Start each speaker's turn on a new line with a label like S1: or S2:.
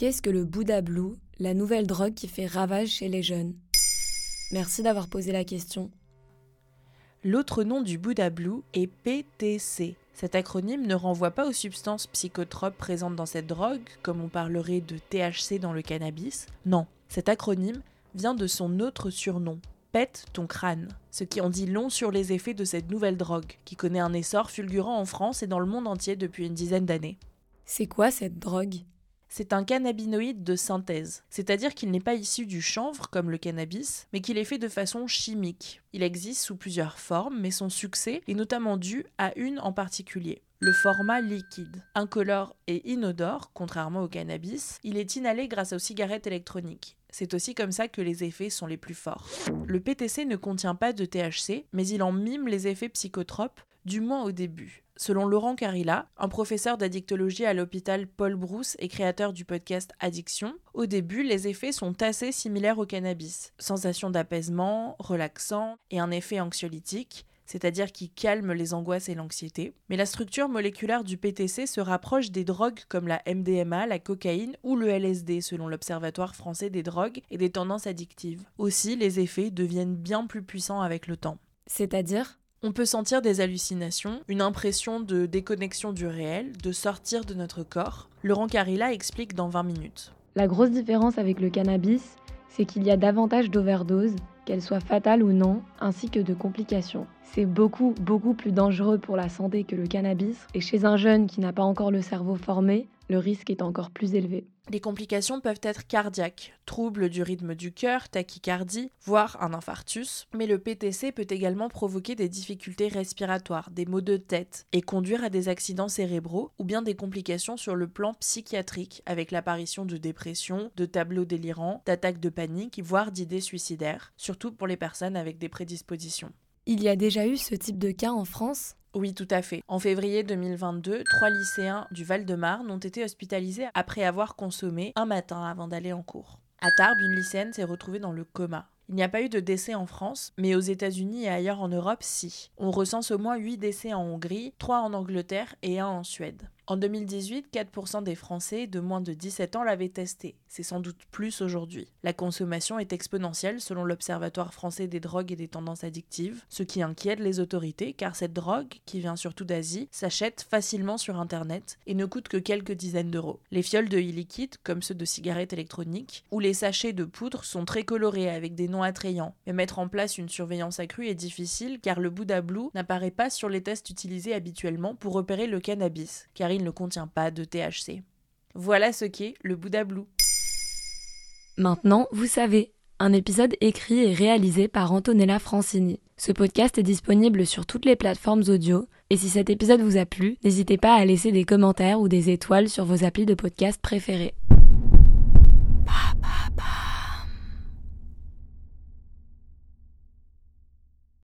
S1: Qu'est-ce que le Bouddha Blue, la nouvelle drogue qui fait ravage chez les jeunes? Merci d'avoir posé la question.
S2: L'autre nom du Bouddha Blue est PTC. Cet acronyme ne renvoie pas aux substances psychotropes présentes dans cette drogue, comme on parlerait de THC dans le cannabis. Non, cet acronyme vient de son autre surnom, Pète ton crâne, ce qui en dit long sur les effets de cette nouvelle drogue, qui connaît un essor fulgurant en France et dans le monde entier depuis une dizaine d'années.
S1: C'est quoi cette drogue?
S2: C'est un cannabinoïde de synthèse, c'est-à-dire qu'il n'est pas issu du chanvre comme le cannabis, mais qu'il est fait de façon chimique. Il existe sous plusieurs formes, mais son succès est notamment dû à une en particulier. Le format liquide, incolore et inodore, contrairement au cannabis, il est inhalé grâce aux cigarettes électroniques. C'est aussi comme ça que les effets sont les plus forts. Le PTC ne contient pas de THC, mais il en mime les effets psychotropes, du moins au début. Selon Laurent Carilla, un professeur d'addictologie à l'hôpital Paul Brousse et créateur du podcast Addiction, au début, les effets sont assez similaires au cannabis. Sensation d'apaisement, relaxant et un effet anxiolytique, c'est-à-dire qui calme les angoisses et l'anxiété. Mais la structure moléculaire du PTC se rapproche des drogues comme la MDMA, la cocaïne ou le LSD selon l'Observatoire français des drogues et des tendances addictives. Aussi, les effets deviennent bien plus puissants avec le temps.
S1: C'est-à-dire
S2: on peut sentir des hallucinations, une impression de déconnexion du réel, de sortir de notre corps. Laurent Carilla explique dans 20 minutes.
S3: La grosse différence avec le cannabis, c'est qu'il y a davantage d'overdoses, qu'elles soient fatales ou non, ainsi que de complications. C'est beaucoup, beaucoup plus dangereux pour la santé que le cannabis, et chez un jeune qui n'a pas encore le cerveau formé, le risque est encore plus élevé.
S2: Les complications peuvent être cardiaques, troubles du rythme du cœur, tachycardie, voire un infarctus, mais le PTC peut également provoquer des difficultés respiratoires, des maux de tête, et conduire à des accidents cérébraux ou bien des complications sur le plan psychiatrique, avec l'apparition de dépression, de tableaux délirants, d'attaques de panique, voire d'idées suicidaires, surtout pour les personnes avec des prédispositions.
S1: Il y a déjà eu ce type de cas en France?
S2: Oui, tout à fait. En février 2022, trois lycéens du Val-de-Marne ont été hospitalisés après avoir consommé un matin avant d'aller en cours. À Tarbes, une lycéenne s'est retrouvée dans le coma. Il n'y a pas eu de décès en France, mais aux États-Unis et ailleurs en Europe, si. On recense au moins 8 décès en Hongrie, 3 en Angleterre et 1 en Suède. En 2018, 4% des Français de moins de 17 ans l'avaient testé. C'est sans doute plus aujourd'hui. La consommation est exponentielle selon l'Observatoire français des drogues et des tendances addictives, ce qui inquiète les autorités car cette drogue, qui vient surtout d'Asie, s'achète facilement sur Internet et ne coûte que quelques dizaines d'euros. Les fioles de e-liquide, comme ceux de cigarettes électroniques, ou les sachets de poudre sont très colorés avec des noms attrayants. Mais mettre en place une surveillance accrue est difficile car le Bouddha Blue n'apparaît pas sur les tests utilisés habituellement pour repérer le cannabis, ne contient pas de THC. Voilà ce qu'est le Bouddha Blue.
S1: Maintenant, vous savez, un épisode écrit et réalisé par Antonella Francini. Ce podcast est disponible sur toutes les plateformes audio, et si cet épisode vous a plu, n'hésitez pas à laisser des commentaires ou des étoiles sur vos applis de podcast préférés.